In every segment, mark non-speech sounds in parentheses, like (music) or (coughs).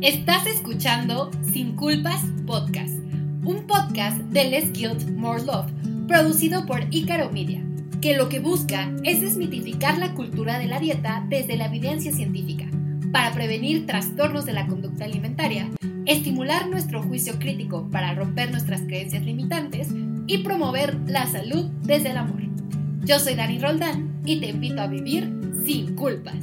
Estás escuchando Sin Culpas Podcast, un podcast de Less Guilt, More Love, producido por Icaro Media, que lo que busca es desmitificar la cultura de la dieta desde la evidencia científica, para prevenir trastornos de la conducta alimentaria, estimular nuestro juicio crítico para romper nuestras creencias limitantes y promover la salud desde el amor. Yo soy Dani Roldán y te invito a vivir sin culpas.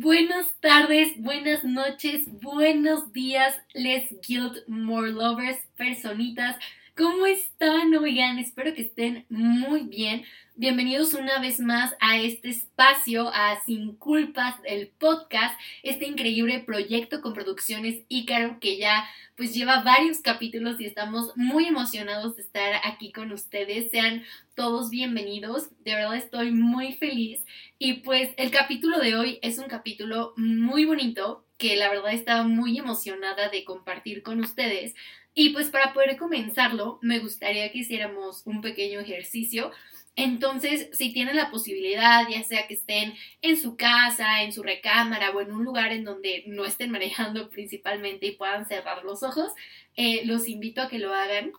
Buenas tardes, buenas noches, buenos días, Les Guild More Lovers, personitas. ¿Cómo están? Oigan, espero que estén muy bien. Bienvenidos una vez más a este espacio, a Sin Culpas, el podcast, este increíble proyecto con producciones Ícaro que ya pues lleva varios capítulos y estamos muy emocionados de estar aquí con ustedes. Sean todos bienvenidos, de verdad estoy muy feliz y pues el capítulo de hoy es un capítulo muy bonito que la verdad estaba muy emocionada de compartir con ustedes. Y pues para poder comenzarlo, me gustaría que hiciéramos un pequeño ejercicio. Entonces, si tienen la posibilidad, ya sea que estén en su casa, en su recámara o en un lugar en donde no estén manejando (laughs) principalmente y puedan cerrar los ojos, eh, los invito a que lo hagan,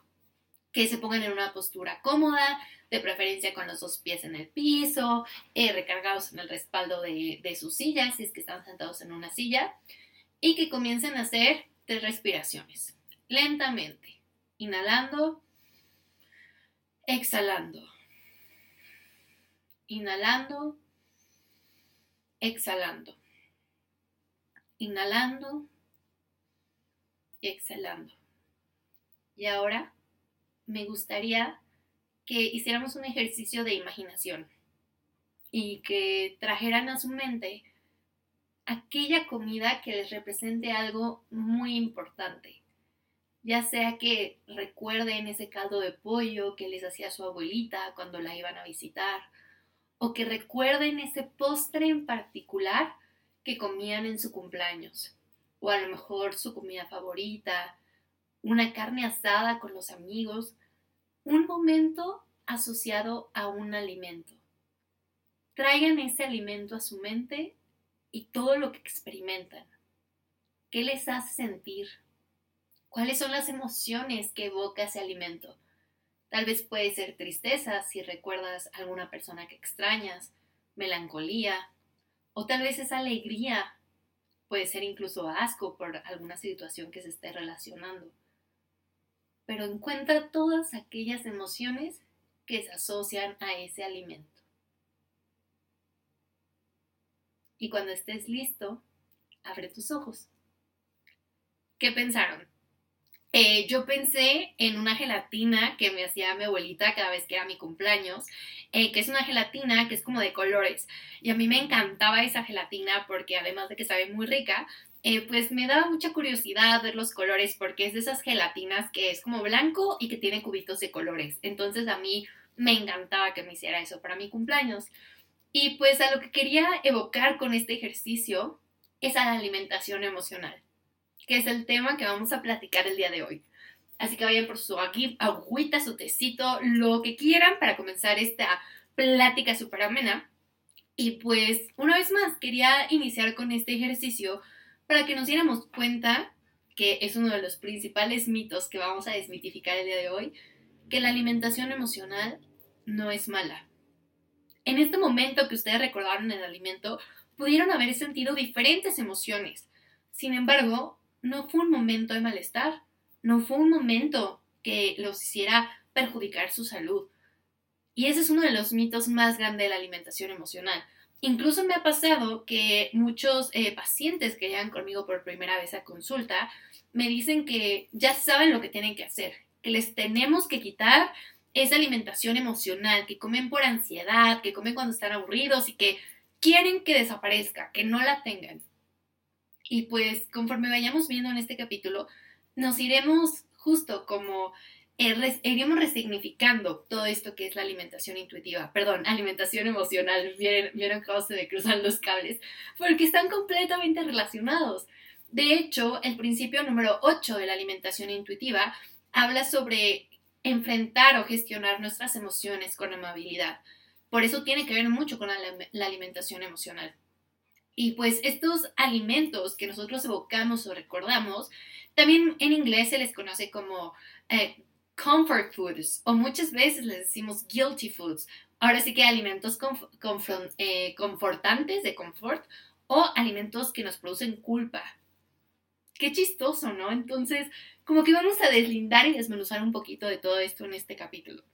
que se pongan en una postura cómoda, de preferencia con los dos pies en el piso, eh, recargados en el respaldo de, de su silla, si es que están sentados en una silla, y que comiencen a hacer tres respiraciones, lentamente, inhalando, exhalando Inhalando, exhalando. Inhalando exhalando. Y ahora me gustaría que hiciéramos un ejercicio de imaginación y que trajeran a su mente aquella comida que les represente algo muy importante. Ya sea que recuerden ese caldo de pollo que les hacía su abuelita cuando la iban a visitar, o que recuerden ese postre en particular que comían en su cumpleaños, o a lo mejor su comida favorita, una carne asada con los amigos, un momento asociado a un alimento. Traigan ese alimento a su mente y todo lo que experimentan. ¿Qué les hace sentir? ¿Cuáles son las emociones que evoca ese alimento? Tal vez puede ser tristeza si recuerdas a alguna persona que extrañas, melancolía, o tal vez es alegría, puede ser incluso asco por alguna situación que se esté relacionando. Pero encuentra todas aquellas emociones que se asocian a ese alimento. Y cuando estés listo, abre tus ojos. ¿Qué pensaron? Eh, yo pensé en una gelatina que me hacía mi abuelita cada vez que era mi cumpleaños, eh, que es una gelatina que es como de colores. Y a mí me encantaba esa gelatina porque además de que sabe muy rica, eh, pues me daba mucha curiosidad ver los colores porque es de esas gelatinas que es como blanco y que tiene cubitos de colores. Entonces a mí me encantaba que me hiciera eso para mi cumpleaños. Y pues a lo que quería evocar con este ejercicio es a la alimentación emocional que es el tema que vamos a platicar el día de hoy. Así que vayan por su agüita, su tecito, lo que quieran para comenzar esta plática súper amena. Y pues, una vez más, quería iniciar con este ejercicio para que nos diéramos cuenta, que es uno de los principales mitos que vamos a desmitificar el día de hoy, que la alimentación emocional no es mala. En este momento que ustedes recordaron el alimento, pudieron haber sentido diferentes emociones. Sin embargo, no fue un momento de malestar, no fue un momento que los hiciera perjudicar su salud. Y ese es uno de los mitos más grandes de la alimentación emocional. Incluso me ha pasado que muchos eh, pacientes que llegan conmigo por primera vez a consulta me dicen que ya saben lo que tienen que hacer, que les tenemos que quitar esa alimentación emocional, que comen por ansiedad, que comen cuando están aburridos y que quieren que desaparezca, que no la tengan. Y pues conforme vayamos viendo en este capítulo, nos iremos justo como eh, iremos resignificando todo esto que es la alimentación intuitiva, perdón, alimentación emocional, vieron, vieron cómo se me cruzan los cables, porque están completamente relacionados. De hecho, el principio número 8 de la alimentación intuitiva habla sobre enfrentar o gestionar nuestras emociones con amabilidad. Por eso tiene que ver mucho con la alimentación emocional. Y pues estos alimentos que nosotros evocamos o recordamos, también en inglés se les conoce como eh, comfort foods o muchas veces les decimos guilty foods. Ahora sí que alimentos eh, confortantes de confort o alimentos que nos producen culpa. Qué chistoso, ¿no? Entonces, como que vamos a deslindar y desmenuzar un poquito de todo esto en este capítulo.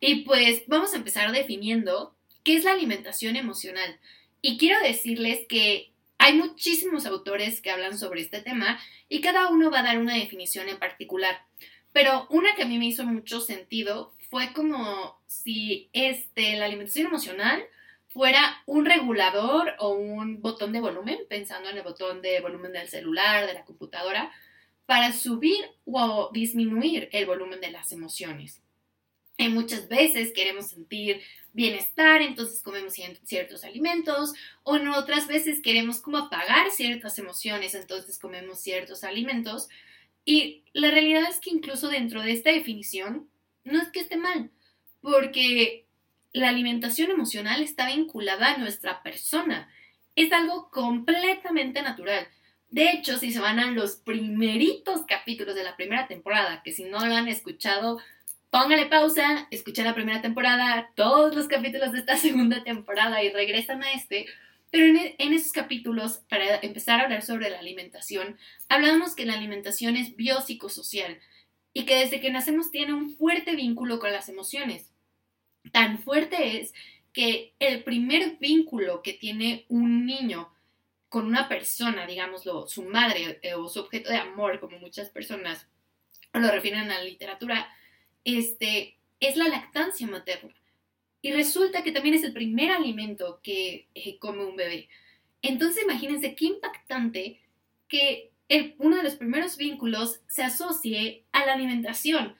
Y pues vamos a empezar definiendo qué es la alimentación emocional. Y quiero decirles que hay muchísimos autores que hablan sobre este tema y cada uno va a dar una definición en particular. Pero una que a mí me hizo mucho sentido fue como si este, la alimentación emocional fuera un regulador o un botón de volumen, pensando en el botón de volumen del celular, de la computadora, para subir o disminuir el volumen de las emociones. Y muchas veces queremos sentir bienestar, entonces comemos ciertos alimentos, o en otras veces queremos como apagar ciertas emociones, entonces comemos ciertos alimentos. Y la realidad es que incluso dentro de esta definición, no es que esté mal, porque la alimentación emocional está vinculada a nuestra persona. Es algo completamente natural. De hecho, si se van a los primeritos capítulos de la primera temporada, que si no lo han escuchado, póngale pausa, escuchen la primera temporada, todos los capítulos de esta (laughs) segunda temporada y regresan a este. Pero en, en, esos capítulos, para empezar a hablar sobre la alimentación, hablamos que la alimentación es biopsicosocial y que desde que nacemos tiene un fuerte vínculo con las emociones. Tan fuerte es que el primer vínculo que tiene un niño con una persona, digámoslo, su madre eh, o su objeto de amor, como muchas personas lo refieren a la literatura, este, es la lactancia materna. Y resulta que también es el primer alimento que eh, come un bebé. Entonces imagínense qué impactante que uno de los primeros vínculos se asocie a la alimentación.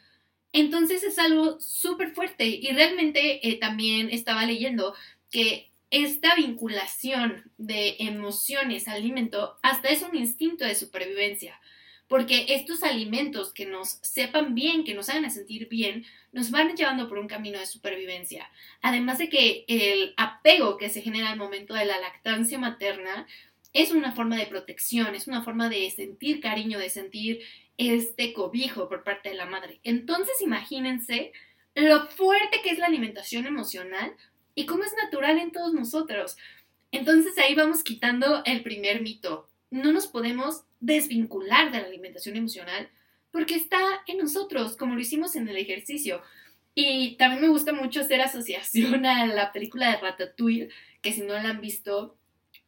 Entonces es algo súper fuerte y realmente eh, también estaba leyendo que esta vinculación de emociones al alimento hasta es un instinto de supervivencia porque estos alimentos que nos sepan bien, que nos hagan sentir bien, nos van llevando por un camino de supervivencia. Además de que el apego que se genera al momento de la lactancia materna es una forma de protección, es una forma de sentir cariño, de sentir este cobijo por parte de la madre. Entonces imagínense lo fuerte que es la alimentación emocional y cómo es natural en todos nosotros. Entonces ahí vamos quitando el primer mito no nos podemos desvincular de la alimentación emocional porque está en nosotros, como lo hicimos en el ejercicio. Y también me gusta mucho hacer asociación a la película de Ratatouille, que si no la han visto,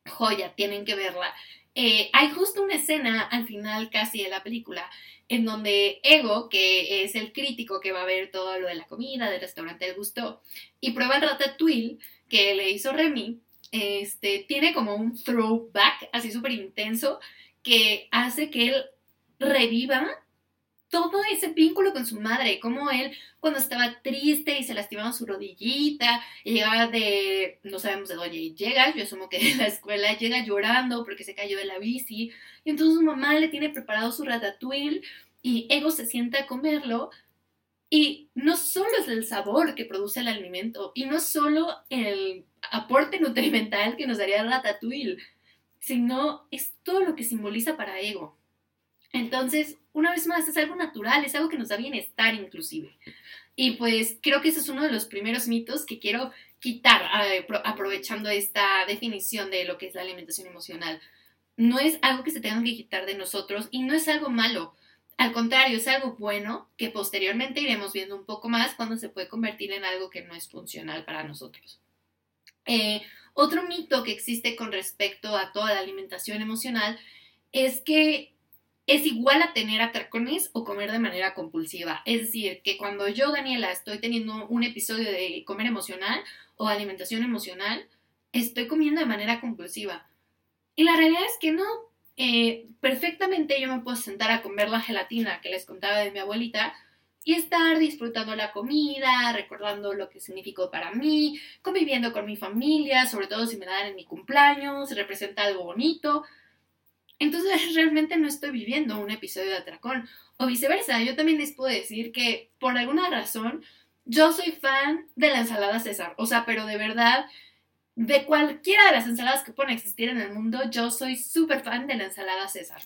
joya, tienen que verla. Eh, hay justo una escena al final casi de la película en donde Ego, que es el crítico que va a ver todo lo de la comida, del restaurante del gusto, y prueba el ratatouille que le hizo Remy, este, tiene como un throwback así súper intenso que hace que él reviva todo ese vínculo con su madre, como él cuando estaba triste y se lastimaba su rodillita, y llegaba de, no sabemos de dónde llega, yo asumo que (laughs) de la escuela llega llorando porque se cayó de la bici, y entonces su mamá le tiene preparado su ratatouille y Ego se sienta a comerlo, y no solo es el sabor que produce el alimento, y no solo el aporte nutrimental que nos daría Ratatouille, sino es todo lo que simboliza para ego. Entonces, una vez más, es algo natural, es algo que nos da bienestar inclusive. Y pues creo que ese es uno de los primeros mitos que quiero quitar aprovechando esta definición de lo que es la alimentación emocional. No es algo que se tenga que quitar de nosotros y no es algo malo. Al contrario, es algo bueno que posteriormente iremos viendo un poco más cuando se puede convertir en algo que no es funcional para nosotros. Eh, otro mito que existe con respecto a toda la alimentación emocional es que es igual a tener atracones o comer de manera compulsiva. Es decir, que cuando yo, Daniela, estoy teniendo un episodio de comer emocional o alimentación emocional, estoy comiendo de manera compulsiva. Y la realidad es que no. Eh, perfectamente yo me puedo sentar a comer la gelatina que les contaba de mi abuelita y estar disfrutando la comida, recordando lo que significó para mí, conviviendo con mi familia, sobre todo si me dan en mi cumpleaños, representa algo bonito. Entonces (laughs) realmente no estoy viviendo un episodio de atracón. O viceversa, yo también les puedo decir que por alguna razón yo soy fan de la ensalada César. O sea, pero de verdad, de cualquiera de las ensaladas que pueden existir en el mundo, yo soy súper fan de la ensalada César.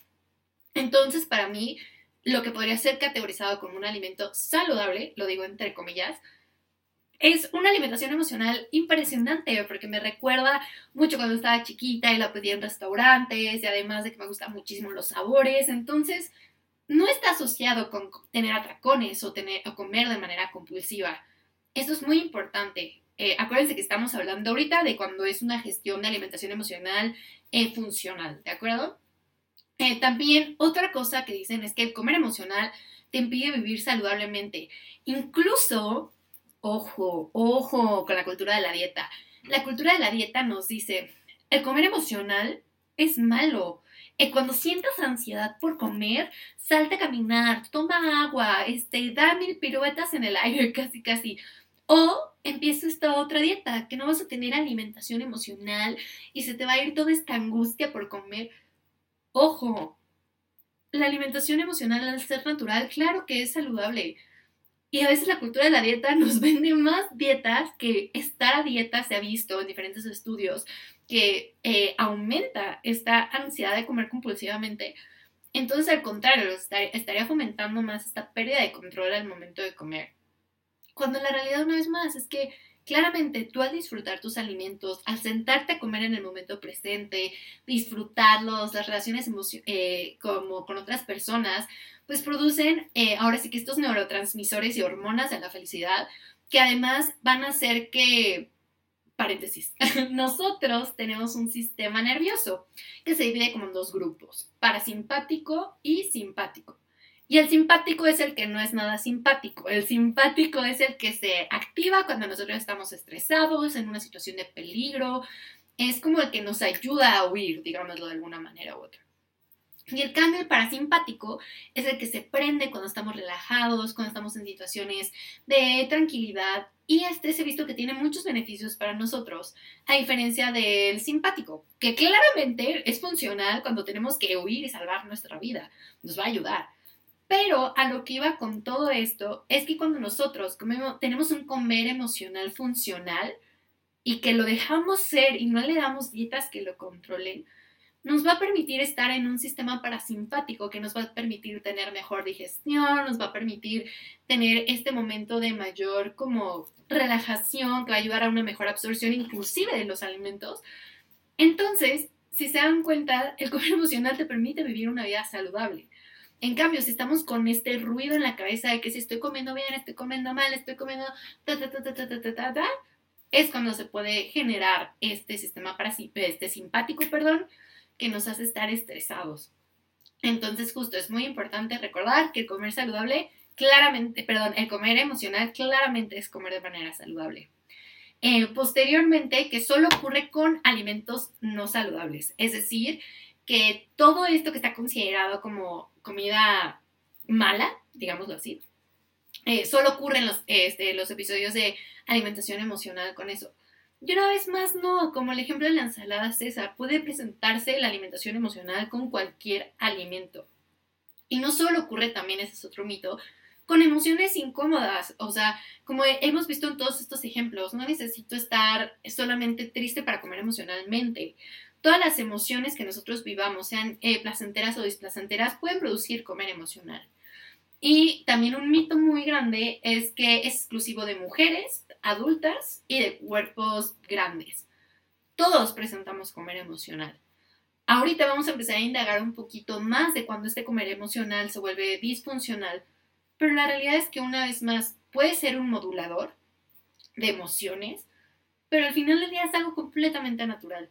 Entonces, para mí, lo que podría ser categorizado como un alimento saludable, lo digo entre comillas, es una alimentación emocional impresionante porque me recuerda mucho cuando estaba chiquita y la pedía en restaurantes y además de que me gustan muchísimo los sabores. Entonces, no está asociado con tener atracones o, tener, o comer de manera compulsiva. Esto es muy importante. Eh, acuérdense que estamos hablando ahorita de cuando es una gestión de alimentación emocional eh, funcional, ¿de acuerdo? Eh, también otra cosa que dicen es que el comer emocional te impide vivir saludablemente. Incluso, ojo, ojo con la cultura de la dieta. La cultura de la dieta nos dice, el comer emocional es malo. cuando sientas ansiedad por comer, salte a caminar, toma agua, este, da mil piruetas en el aire, (laughs) casi, casi. O empieza esta otra dieta, que no vas a tener alimentación emocional y se te va a ir toda esta angustia por comer. Ojo, la alimentación emocional al ser natural, claro que es saludable. Y a veces la cultura de la dieta nos (laughs) vende más dietas que estar a dieta se ha visto en diferentes estudios que eh, aumenta esta ansiedad de comer compulsivamente. Entonces, al contrario, estaría fomentando más esta pérdida de control al momento de comer. Cuando la realidad una vez más es que claramente tú al disfrutar tus alimentos, al sentarte a comer en el momento presente, disfrutarlos, las relaciones eh, como con otras personas, pues producen eh, ahora sí que estos neurotransmisores y hormonas de la felicidad que además van a hacer que paréntesis, (laughs) nosotros tenemos un sistema nervioso que se divide como en dos grupos, parasimpático y simpático. Y el simpático es el que no es nada simpático. El simpático es el que se activa cuando nosotros estamos estresados, en una situación de peligro. Es como el que nos ayuda a huir, digámoslo de alguna manera u otra. Y el cambio el parasimpático es el que se prende cuando estamos relajados, cuando estamos en situaciones de tranquilidad. Y este se ha visto que tiene muchos beneficios para nosotros, a diferencia del simpático, que claramente es funcional cuando tenemos que huir y salvar nuestra vida. Nos va a ayudar. Pero a lo que iba con todo esto es que cuando nosotros tenemos un comer emocional funcional y que lo dejamos ser y no le damos dietas que lo controlen, nos va a permitir estar en un sistema parasimpático que nos va a permitir tener mejor digestión, nos va a permitir tener este momento de mayor como relajación que va a ayudar a una mejor absorción inclusive de los alimentos. Entonces, si se dan cuenta, el comer emocional te permite vivir una vida saludable. En cambio, si estamos con este ruido en la cabeza de que si estoy comiendo bien, estoy comiendo mal, estoy comiendo es cuando se puede generar este sistema este simpático, perdón, que nos hace estar estresados. Entonces, justo es muy importante recordar que el comer saludable claramente, perdón, el comer emocional claramente es comer de manera saludable. Eh, posteriormente, que solo ocurre con alimentos no saludables, es decir, que todo esto que está considerado como comida mala, digámoslo así, eh, solo ocurre en los, este, los episodios de alimentación emocional con eso. Y una vez más, no, como el ejemplo de la ensalada César, puede presentarse la alimentación emocional con cualquier alimento. Y no solo ocurre también, ese es otro mito, con emociones incómodas. O sea, como hemos visto en todos estos ejemplos, no necesito estar solamente triste para comer emocionalmente todas las emociones que nosotros vivamos, sean eh, placenteras o displacenteras, pueden producir comer emocional. Y también un mito muy grande es que es exclusivo de mujeres adultas y de cuerpos grandes. Todos presentamos comer emocional. Ahorita vamos a empezar a indagar un poquito más de cuando este comer emocional se vuelve disfuncional, pero la realidad es que una vez más puede ser un modulador de emociones, pero al final del día es algo completamente natural.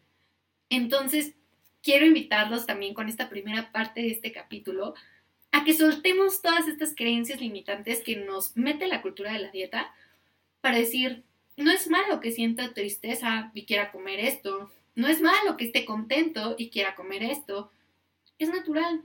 Entonces, quiero invitarlos también con esta primera parte de este capítulo a que soltemos todas estas creencias limitantes que nos mete la cultura de la dieta para decir, no es malo que sienta tristeza y quiera comer esto, no es malo que esté contento y quiera comer esto, es natural,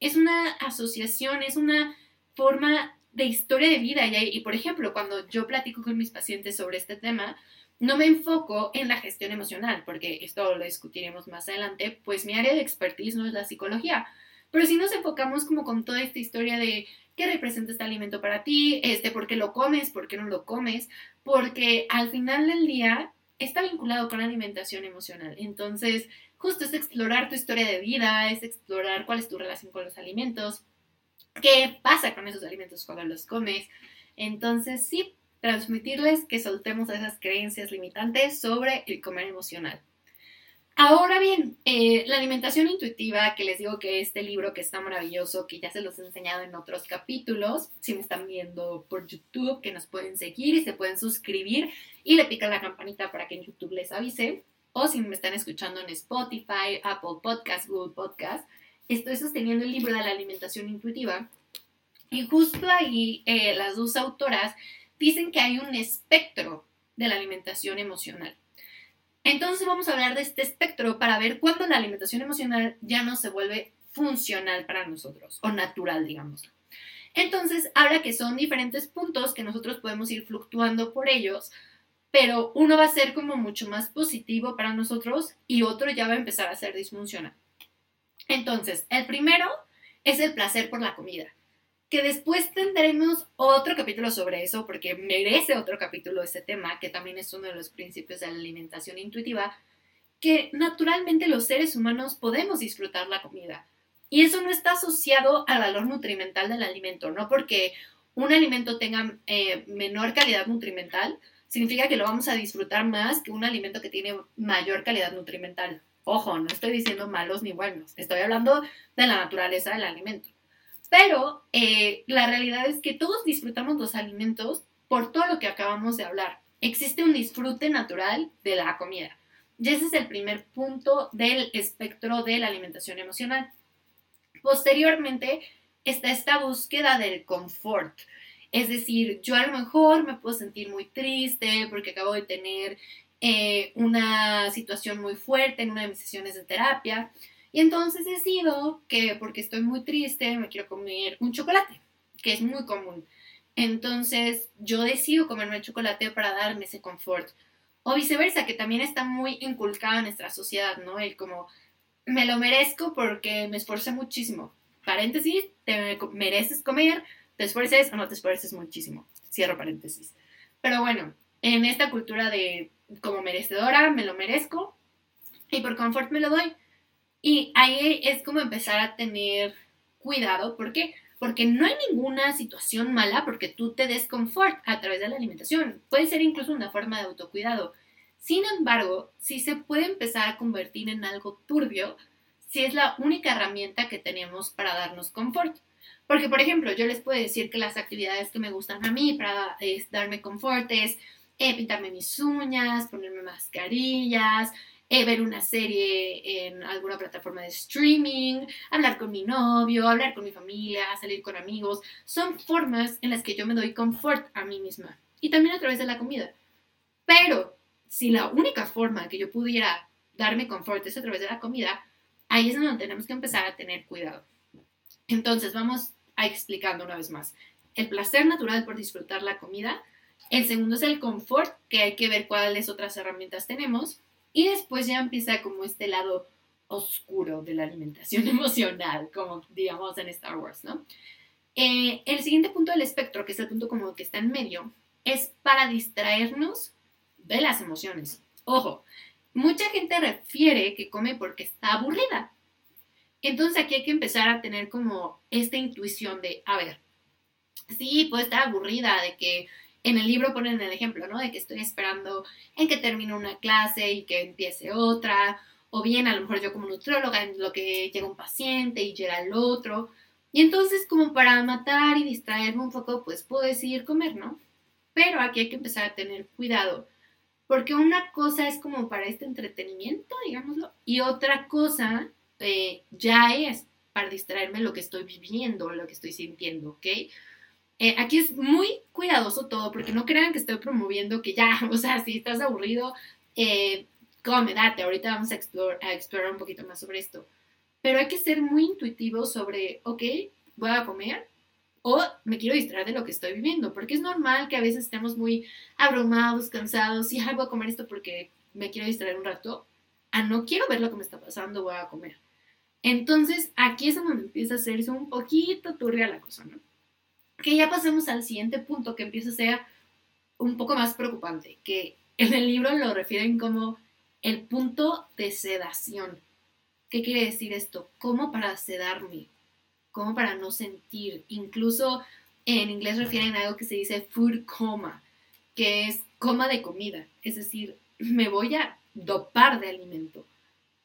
es una asociación, es una forma de historia de vida. Y, por ejemplo, cuando yo platico con mis pacientes sobre este tema, no me enfoco en la gestión emocional, porque esto lo discutiremos más adelante, pues mi área de expertise no es la psicología. Pero si nos enfocamos como con toda esta historia de qué representa este alimento para ti, este, por qué lo comes, por qué no lo comes, porque al final del día está vinculado con la alimentación emocional. Entonces, justo es explorar tu historia de vida, es explorar cuál es tu relación con los alimentos, qué pasa con esos alimentos cuando los comes. Entonces, sí, transmitirles que soltemos esas creencias limitantes sobre el comer emocional. Ahora bien, eh, la alimentación intuitiva, que les digo que este libro que está maravilloso, que ya se los he enseñado en otros capítulos, si me están viendo por YouTube, que nos pueden seguir y se pueden suscribir y le pican la campanita para que en YouTube les avise, o si me están escuchando en Spotify, Apple Podcast, Google Podcast, estoy sosteniendo el libro de la alimentación intuitiva y justo ahí eh, las dos autoras dicen que hay un espectro de la alimentación emocional. Entonces vamos a hablar de este espectro para ver cuándo la alimentación emocional ya no se vuelve funcional para nosotros o natural, digamos. Entonces habla que son diferentes puntos que nosotros podemos ir fluctuando por ellos, pero uno va a ser como mucho más positivo para nosotros y otro ya va a empezar a ser disfuncional. Entonces, el primero es el placer por la comida que después tendremos otro capítulo sobre eso, porque merece otro capítulo ese tema, que también es uno de los principios de la alimentación intuitiva, que naturalmente los seres humanos podemos disfrutar la comida. Y eso no está asociado al valor nutrimental del alimento, no porque un alimento tenga eh, menor calidad nutrimental, significa que lo vamos a disfrutar más que un alimento que tiene mayor calidad nutrimental. Ojo, no estoy diciendo malos ni buenos, estoy hablando de la naturaleza del alimento. Pero eh, la realidad es que todos disfrutamos los alimentos por todo lo que acabamos de hablar. Existe un disfrute natural de la comida. Y ese es el primer punto del espectro de la alimentación emocional. Posteriormente está esta búsqueda del confort. Es decir, yo a lo mejor me puedo sentir muy triste porque acabo de tener eh, una situación muy fuerte en una de mis sesiones de terapia y entonces decido que porque estoy muy triste me quiero comer un chocolate, que es muy común. Entonces yo decido comerme el chocolate para darme ese confort. O viceversa, que también está muy inculcado en nuestra sociedad, ¿no? El como, me lo merezco porque me esforcé muchísimo. Paréntesis, te mereces comer, te esfuerces o no te esfuerces muchísimo. Cierro paréntesis. Pero bueno, en esta cultura de como merecedora, me lo merezco y por confort me lo doy. Y ahí es como empezar a tener cuidado. ¿Por qué? Porque no hay ninguna situación mala porque tú te des confort a través de la alimentación. Puede ser incluso una forma de autocuidado. Sin embargo, sí se puede empezar a convertir en algo turbio si es la única herramienta que tenemos para darnos confort. Porque, por ejemplo, yo les puedo decir que las actividades que me gustan a mí para darme confort es eh, pintarme mis uñas, ponerme mascarillas, eh, ver una serie en alguna plataforma de streaming, hablar con mi novio, hablar con mi familia, salir con amigos. Son formas en las que yo me doy confort a mí misma y también a través de la comida. Pero si la única forma que yo pudiera darme confort es a través de la comida, ahí es donde tenemos que empezar a tener cuidado. Entonces, vamos a explicando una vez más. El placer natural por disfrutar la comida. El segundo es el confort, que hay que ver cuáles otras herramientas tenemos. Y después ya empieza como este lado oscuro de la alimentación (laughs) emocional, como digamos en Star Wars, ¿no? Eh, el siguiente punto del espectro, que es el punto como que está en medio, es para distraernos de las emociones. Ojo, mucha gente refiere que come porque está aburrida. Entonces aquí hay que empezar a tener como esta intuición de, a ver, sí, puede estar aburrida, de que en el libro ponen el ejemplo, ¿no? De que estoy esperando en que termine una clase y que empiece otra, o bien a lo mejor yo como nutrióloga en lo que llega un paciente y llega el otro. Y entonces como para matar y distraerme un poco, pues puedo decidir comer, ¿no? Pero aquí hay que empezar a tener cuidado, porque una cosa es como para este entretenimiento, digámoslo, y otra cosa eh, ya es para distraerme lo que estoy viviendo, lo que estoy sintiendo, ¿ok? Eh, aquí es muy cuidadoso todo, porque no crean que estoy promoviendo que ya, (laughs) o sea, si estás aburrido, eh, come, date, ahorita vamos a, explorar un poquito más sobre esto. Pero hay que ser muy intuitivo sobre, ok, voy a comer o me quiero distraer de lo que estoy viviendo, porque es normal que a veces estemos muy abrumados, cansados, y voy a comer esto porque me quiero distraer un rato, a no quiero ver lo que me está pasando, voy a comer. Entonces, aquí es donde empieza a hacerse un poquito turbia la cosa, ¿no? Que ya pasemos al siguiente punto que empieza a ser un poco más preocupante, que En el libro lo refieren como el punto de sedación. ¿Qué quiere decir esto? ¿Cómo para sedarme? ¿Cómo para no sentir? Incluso en inglés refieren a algo que se dice food coma, que es coma de comida. Es decir, me voy a dopar de alimento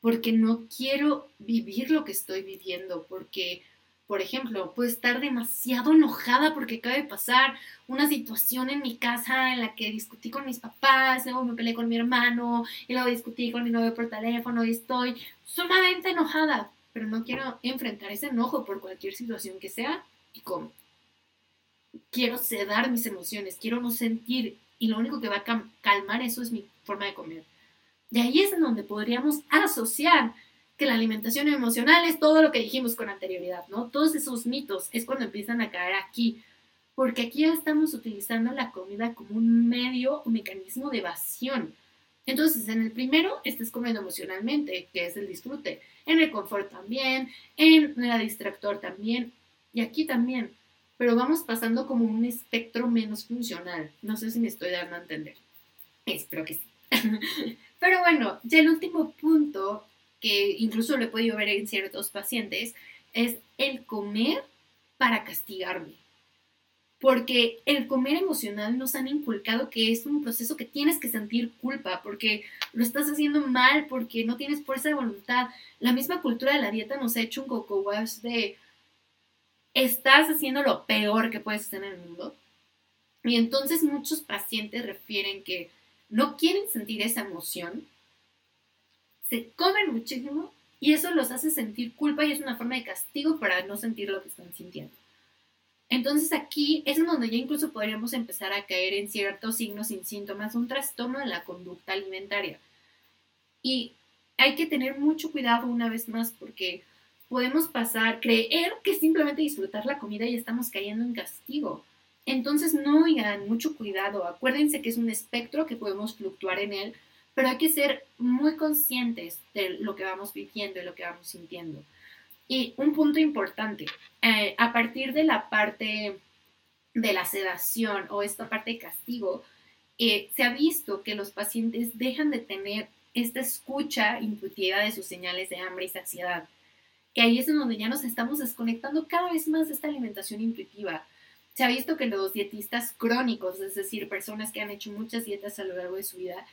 porque no quiero vivir lo que estoy viviendo, porque por ejemplo, puedo estar demasiado enojada porque acaba de pasar una situación en mi casa en la que discutí con mis papás, luego me peleé con mi hermano, y luego discutí con mi novio por teléfono y estoy sumamente enojada, pero no quiero enfrentar ese enojo por cualquier situación que sea y como quiero sedar mis emociones, quiero no sentir y lo único que va a calmar eso es mi forma de comer. De ahí es en donde podríamos asociar que la alimentación emocional es todo lo que dijimos con anterioridad, ¿no? Todos esos mitos es cuando empiezan a caer aquí, porque aquí ya estamos utilizando la comida como un medio o mecanismo de evasión. Entonces, en el primero estás comiendo emocionalmente, que es el disfrute, en el confort también, en la distractor también, y aquí también, pero vamos pasando como un espectro menos funcional. No sé si me estoy dando a entender. Espero que sí. (laughs) Pero bueno, ya el último punto que incluso lo he podido ver en ciertos pacientes, es el comer para castigarme. Porque el comer emocional nos han inculcado que es un proceso que tienes que sentir culpa, porque lo estás haciendo mal, porque no tienes fuerza de voluntad. La misma cultura de la dieta nos ha hecho un coco wash de estás haciendo lo peor que puedes hacer en el mundo. Y entonces muchos pacientes refieren que no quieren sentir esa emoción, se comen muchísimo y eso los hace sentir culpa y es una forma de castigo para no sentir lo que están sintiendo. Entonces aquí es donde ya incluso podríamos empezar a caer en ciertos signos sin síntomas, un trastorno de la conducta alimentaria. Y hay que tener mucho cuidado una vez más porque podemos pasar, creer que simplemente disfrutar la comida y estamos cayendo en castigo. Entonces no oigan, mucho cuidado, acuérdense que es un espectro que podemos fluctuar en él pero hay que ser muy conscientes de lo que vamos viviendo y lo que vamos sintiendo. Y un punto importante, eh, a partir de la parte de la sedación o esta parte de castigo, eh, se ha visto que los pacientes dejan de tener esta escucha intuitiva de sus señales de hambre y saciedad, que ahí es en donde ya nos estamos desconectando cada vez más de esta alimentación intuitiva. Se ha visto que los dietistas crónicos, es decir, personas que han hecho muchas dietas a lo largo de su vida,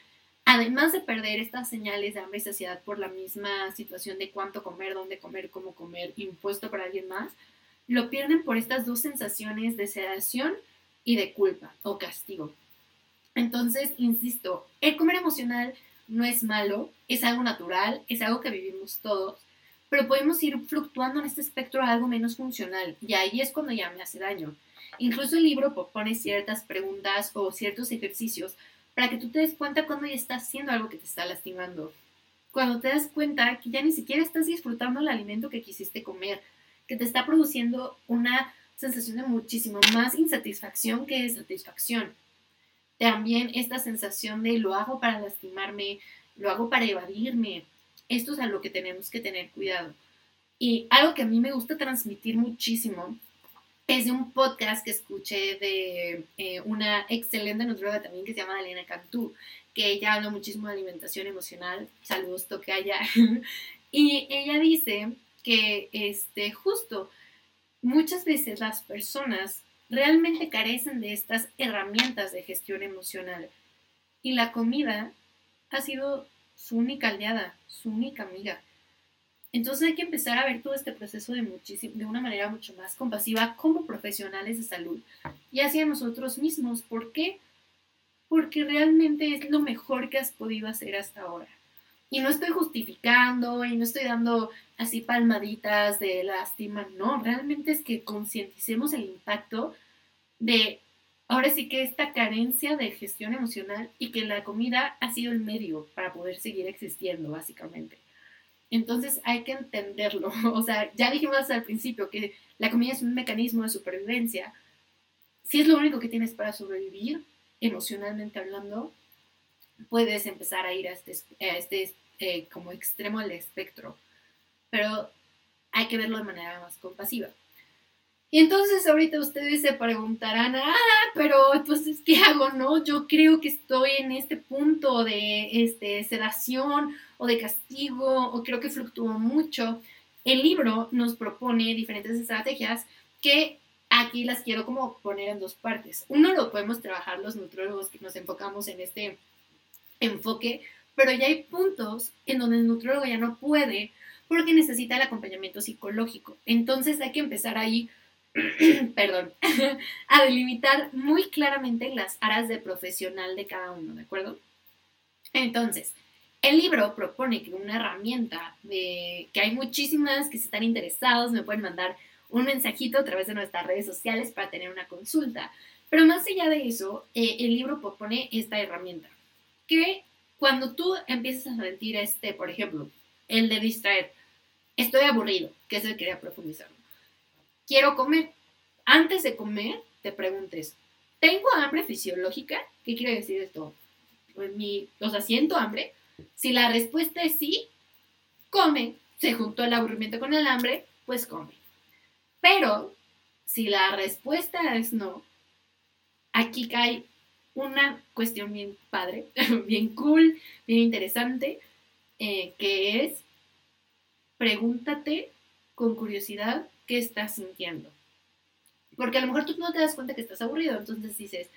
además de perder estas señales de hambre y saciedad por la misma situación de cuánto comer, dónde comer, cómo comer, impuesto para alguien más, lo pierden por estas dos sensaciones de sedación y de culpa o castigo. Entonces, insisto, el comer emocional no es malo, es algo natural, es algo que vivimos todos, pero podemos ir fluctuando en este espectro a algo menos funcional y ahí es cuando ya me hace daño. Incluso el libro propone ciertas preguntas o ciertos ejercicios para que tú te des cuenta cuando ya estás haciendo algo que te está lastimando. Cuando te das cuenta que ya ni siquiera estás disfrutando el alimento que quisiste comer, que te está produciendo una sensación de muchísimo más insatisfacción que de satisfacción. También esta sensación de lo hago para lastimarme, lo hago para evadirme. Esto es a lo que tenemos que tener cuidado. Y algo que a mí me gusta transmitir muchísimo es de un podcast que escuché de eh, una excelente nutrióloga también que se llama Elena Cantú, que ella habla muchísimo de alimentación emocional. Saludos, toque allá. (laughs) y ella dice que este, justo muchas veces las personas realmente carecen de estas herramientas de gestión emocional y la comida ha sido su única aliada, su única amiga. Entonces hay que empezar a ver todo este proceso de, de una manera mucho más compasiva como profesionales de salud y hacia nosotros mismos. ¿Por qué? Porque realmente es lo mejor que has podido hacer hasta ahora. Y no estoy justificando y no estoy dando así palmaditas de lástima, no, realmente es que concienticemos el impacto de ahora sí que esta carencia de gestión emocional y que la comida ha sido el medio para poder seguir existiendo, básicamente. Entonces hay que entenderlo. (laughs) O sea, ya dijimos al principio que la comida es un mecanismo de supervivencia. Si es lo único que tienes para sobrevivir, emocionalmente hablando, puedes empezar a ir a este, este eh, como extremo del espectro. Pero hay que verlo de manera más compasiva. Y entonces ahorita ustedes se preguntarán, ah, pero entonces, ¿qué hago? No, yo creo que estoy en este punto de este, sedación o de castigo, o creo que fluctúo mucho. El libro nos propone diferentes estrategias que aquí las quiero como poner en dos partes. Uno lo podemos trabajar los nutriólogos que nos enfocamos en este enfoque, pero ya hay puntos en donde el nutriólogo ya no puede porque necesita el acompañamiento psicológico. Entonces hay que empezar ahí (coughs) perdón, (coughs) a delimitar muy claramente las áreas de profesional de cada uno, ¿de acuerdo? Entonces, el libro propone que una herramienta de que hay muchísimas que se están interesados, me pueden mandar un mensajito a través de nuestras redes sociales para tener una consulta. Pero más allá de eso, eh, el libro propone esta herramienta que cuando tú empiezas a sentir este, por ejemplo, el de distraer, estoy aburrido, que es quería profundizar quiero comer. Antes de comer, te preguntes, ¿tengo hambre fisiológica? ¿Qué quiere decir esto? Pues mi, o sea, ¿siento hambre? Si la respuesta es sí, come. Se juntó el aburrimiento con el hambre, pues come. Pero si la respuesta es no, aquí cae una cuestión bien padre, (laughs) bien cool, bien interesante, eh, que es pregúntate con curiosidad qué estás sintiendo. Porque a lo mejor tú no te das cuenta que estás aburrido, entonces dices,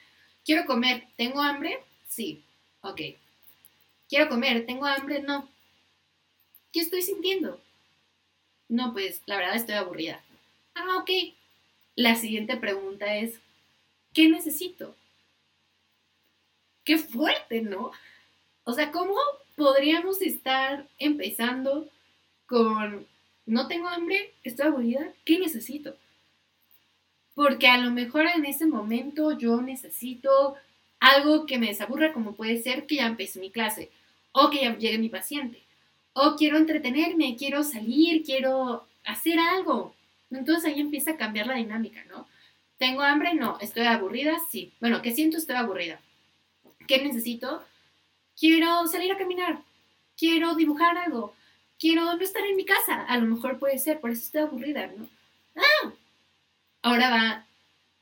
quiero comer, ¿tengo hambre? Sí, ok. Quiero comer, ¿tengo hambre? No. ¿Qué estoy sintiendo? No, pues la verdad estoy aburrida. Ah, ok. La siguiente pregunta es, ¿qué necesito? Qué fuerte, ¿no? O sea, ¿cómo podríamos estar empezando con no tengo hambre, estoy aburrida, ¿qué necesito? Porque a lo mejor en ese momento yo necesito algo que me desaburra, como puede ser que ya empecé mi clase, o que ya llegue mi paciente, o quiero entretenerme, quiero salir, quiero hacer algo. Entonces ahí empieza a cambiar la dinámica, ¿no? ¿Tengo hambre? No. ¿Estoy aburrida? Sí. Bueno, ¿qué siento? Estoy aburrida. ¿Qué necesito? Quiero salir a caminar. Quiero dibujar algo quiero no estar en mi casa. A lo mejor puede ser, por eso estoy aburrida, ¿no? Ah. Ahora va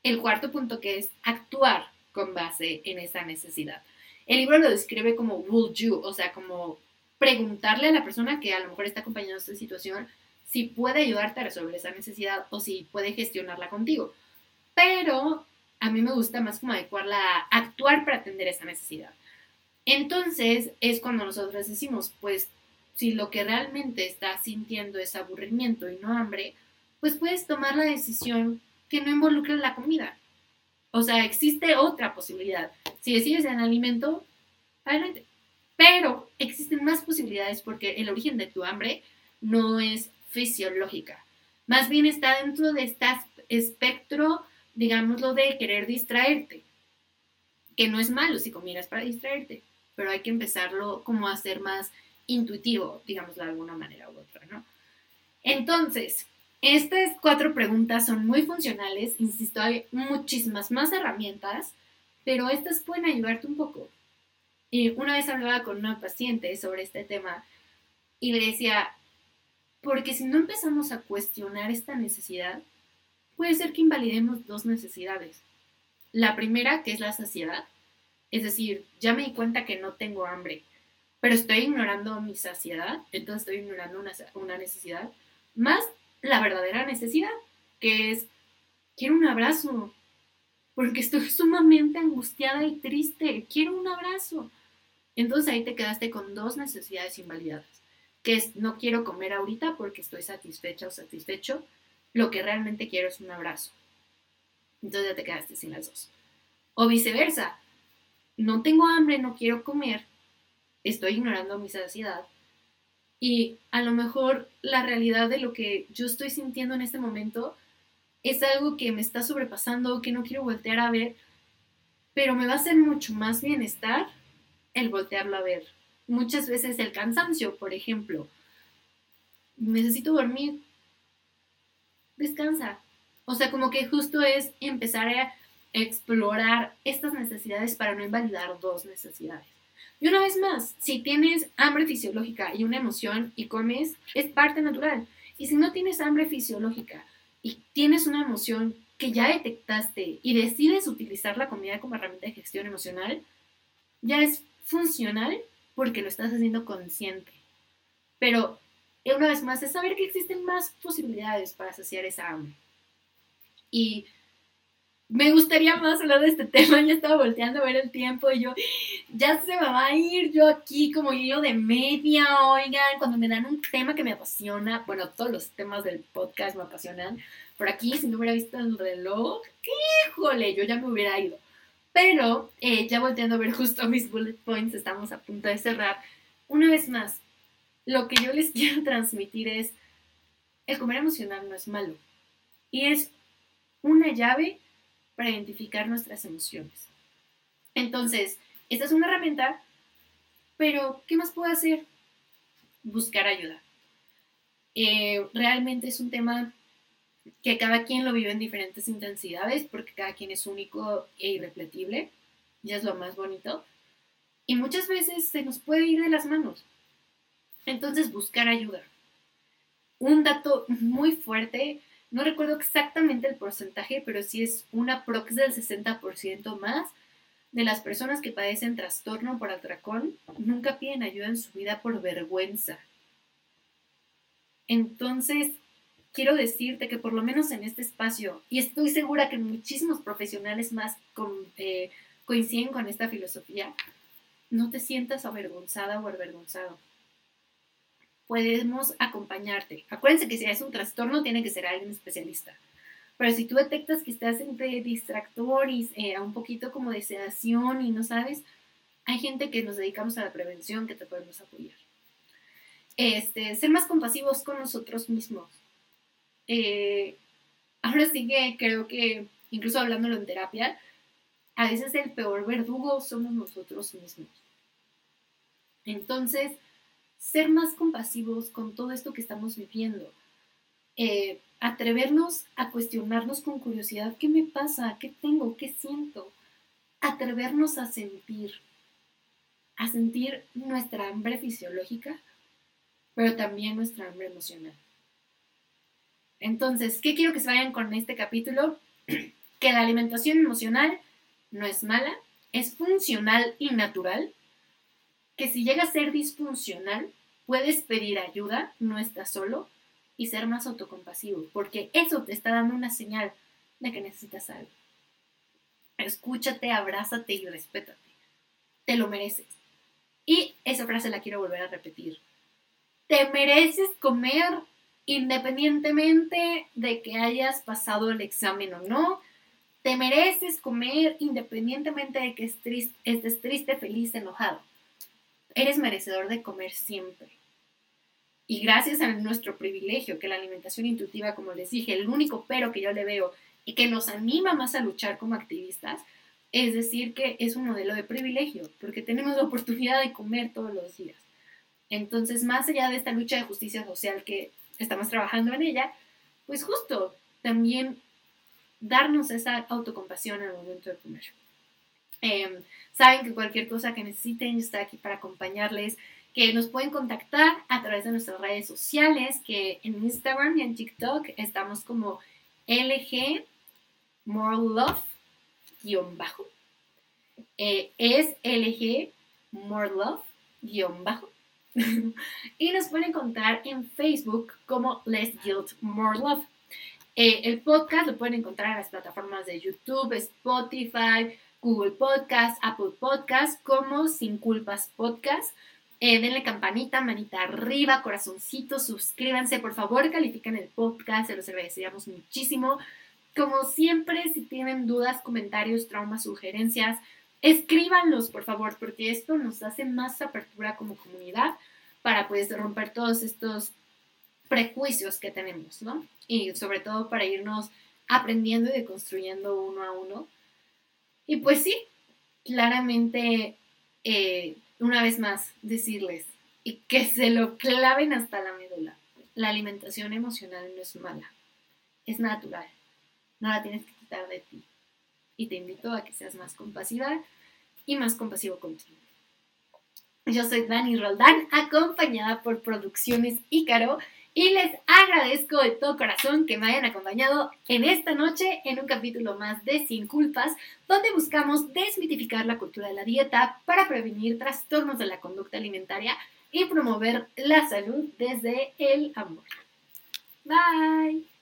el cuarto punto que es actuar con base en esa necesidad. El libro lo describe como will you, o sea, como preguntarle a la persona que a lo mejor está acompañando esta situación si puede ayudarte a resolver esa necesidad o si puede gestionarla contigo. Pero a mí me gusta más como adecuarla a actuar para atender esa necesidad. Entonces es cuando nosotros decimos, pues si lo que realmente estás sintiendo es aburrimiento y no hambre, pues puedes tomar la decisión que no involucre la comida. O sea, existe otra posibilidad. Si decides en alimento, adelante. Pero existen más posibilidades porque el origen de tu hambre no es fisiológica. Más bien está dentro de este espectro, digámoslo, de querer distraerte. Que no es malo si comieras para distraerte, pero hay que empezarlo como a hacer más intuitivo, digámoslo de alguna manera u otra, ¿no? Entonces, estas cuatro preguntas son muy funcionales, insisto, hay muchísimas más herramientas, pero estas pueden ayudarte un poco. Y una vez hablaba con una paciente sobre este tema y le decía, porque si no empezamos a cuestionar esta necesidad, puede ser que invalidemos dos necesidades. La primera, que es la saciedad, es decir, ya me di cuenta que no tengo hambre, pero estoy ignorando mi saciedad, entonces estoy ignorando una, una necesidad, más la verdadera necesidad, que es, quiero un abrazo, porque estoy sumamente angustiada y triste, quiero un abrazo. Entonces ahí te quedaste con dos necesidades invalidadas, que es, no quiero comer ahorita porque estoy satisfecha o satisfecho, lo que realmente quiero es un abrazo. Entonces ya te quedaste sin las dos. O viceversa, no tengo hambre, no quiero comer, estoy ignorando mi saciedad. Y a lo mejor la realidad de lo que yo estoy sintiendo en este momento es algo que me está sobrepasando, que no quiero voltear a ver, pero me va a hacer mucho más bienestar el voltearlo a ver. Muchas veces el cansancio, por ejemplo. Necesito dormir. Descansa. O sea, como que justo es empezar a explorar estas necesidades para no invalidar dos necesidades. Y una vez más, si tienes hambre fisiológica y una emoción y comes, es parte natural. Y si no tienes hambre fisiológica y tienes una emoción que ya detectaste y decides utilizar la comida como herramienta de gestión emocional, ya es funcional porque lo estás haciendo consciente. Pero una vez más es saber que existen más posibilidades para saciar esa hambre. Y me gustaría más hablar de este (laughs) tema, ya estaba volteando a ver el tiempo y yo, ya se me va a ir yo aquí como yo de media, oigan, cuando me dan un tema que me apasiona, bueno, todos los temas del podcast me apasionan, por aquí si no hubiera visto el reloj, híjole, yo ya me hubiera ido. Pero eh, ya volteando a ver justo mis bullet points, estamos a punto de cerrar. Una vez más, lo que yo les (laughs) quiero transmitir es, el comer emocional no es malo y es una llave para identificar nuestras emociones. Entonces, esta es una herramienta, pero ¿qué más puedo hacer? Buscar ayuda. Eh, realmente es un tema que cada quien lo vive en diferentes intensidades porque cada quien es único e irrepetible, ya es lo más bonito. Y muchas veces se nos puede ir de las manos. Entonces, buscar ayuda. Un dato muy fuerte no recuerdo exactamente el porcentaje, pero sí es una prox del 60% más de las personas que padecen trastorno por atracón nunca piden ayuda en su vida por vergüenza. Entonces, quiero decirte que por lo menos en este espacio, y estoy segura que muchísimos profesionales más eh, coinciden con esta filosofía, no te sientas avergonzada o avergonzado podemos acompañarte. Acuérdense que si es un trastorno, tiene que ser alguien especialista. Pero si tú detectas que estás entre distractores, eh, un poquito como de sedación y no sabes, hay gente que nos dedicamos a la prevención que te podemos apoyar. Este, ser más compasivos con nosotros mismos. Eh, ahora sí que creo que, incluso hablándolo en terapia, a veces el peor verdugo somos nosotros mismos. Entonces, ser más compasivos con todo esto que estamos viviendo. Eh, atrevernos a cuestionarnos con curiosidad qué me pasa, qué tengo, qué siento. Atrevernos a sentir, a sentir nuestra hambre fisiológica, pero también nuestra hambre emocional. Entonces, ¿qué quiero que se vayan con este capítulo? (clears throat) que la alimentación emocional no es mala, es funcional y natural que si llega a ser disfuncional, puedes pedir ayuda, no estás solo, y ser más autocompasivo, porque eso te está dando una señal de que necesitas algo. Escúchate, abrázate y respétate. Te lo mereces. Y esa frase la quiero volver a repetir. Te mereces comer independientemente de que hayas pasado el examen o no. Te mereces comer independientemente de que estés triste, feliz, enojado eres merecedor de comer siempre. Y gracias a nuestro privilegio, que la alimentación intuitiva, como les dije, el único pero que yo le veo y que nos anima más a luchar como activistas, es decir, que es un modelo de privilegio, porque tenemos la oportunidad de comer todos los días. Entonces, más allá de esta lucha de justicia social que estamos trabajando en ella, pues justo también darnos esa autocompasión al momento de comer. Em, saben que cualquier cosa que necesiten, yo estoy aquí para acompañarles, que nos pueden contactar a través de nuestras redes sociales, que en Instagram y en TikTok estamos como LG Moral Love bajo. Eh, es LG More Love bajo. (laughs) y nos pueden encontrar en Facebook como Less Guilt More Love. Eh, el podcast lo pueden encontrar en las plataformas de YouTube, Spotify, Google Podcast, Apple Podcast, como Sin Culpas Podcast. Eh, denle campanita, manita arriba, corazoncito, suscríbanse, por favor, califiquen el podcast, se los agradeceríamos muchísimo. Como siempre, si tienen dudas, comentarios, traumas, sugerencias, escríbanlos, por favor, porque esto nos hace más apertura como comunidad para pues romper todos estos prejuicios que tenemos, ¿no? Y sobre todo para irnos aprendiendo y deconstruyendo uno a uno y pues sí, claramente, eh, una vez más, decirles y que se lo claven hasta la médula. La alimentación emocional no es mala, es natural. No la tienes que quitar de ti. Y te invito a que seas más compasiva y más compasivo contigo. Yo soy Dani Roldán, acompañada por Producciones Ícaro. Y les agradezco de todo corazón que me hayan acompañado en esta noche en un capítulo más de Sin Culpas, donde buscamos desmitificar la cultura de la dieta para prevenir trastornos de la conducta alimentaria y promover la salud desde el amor. Bye.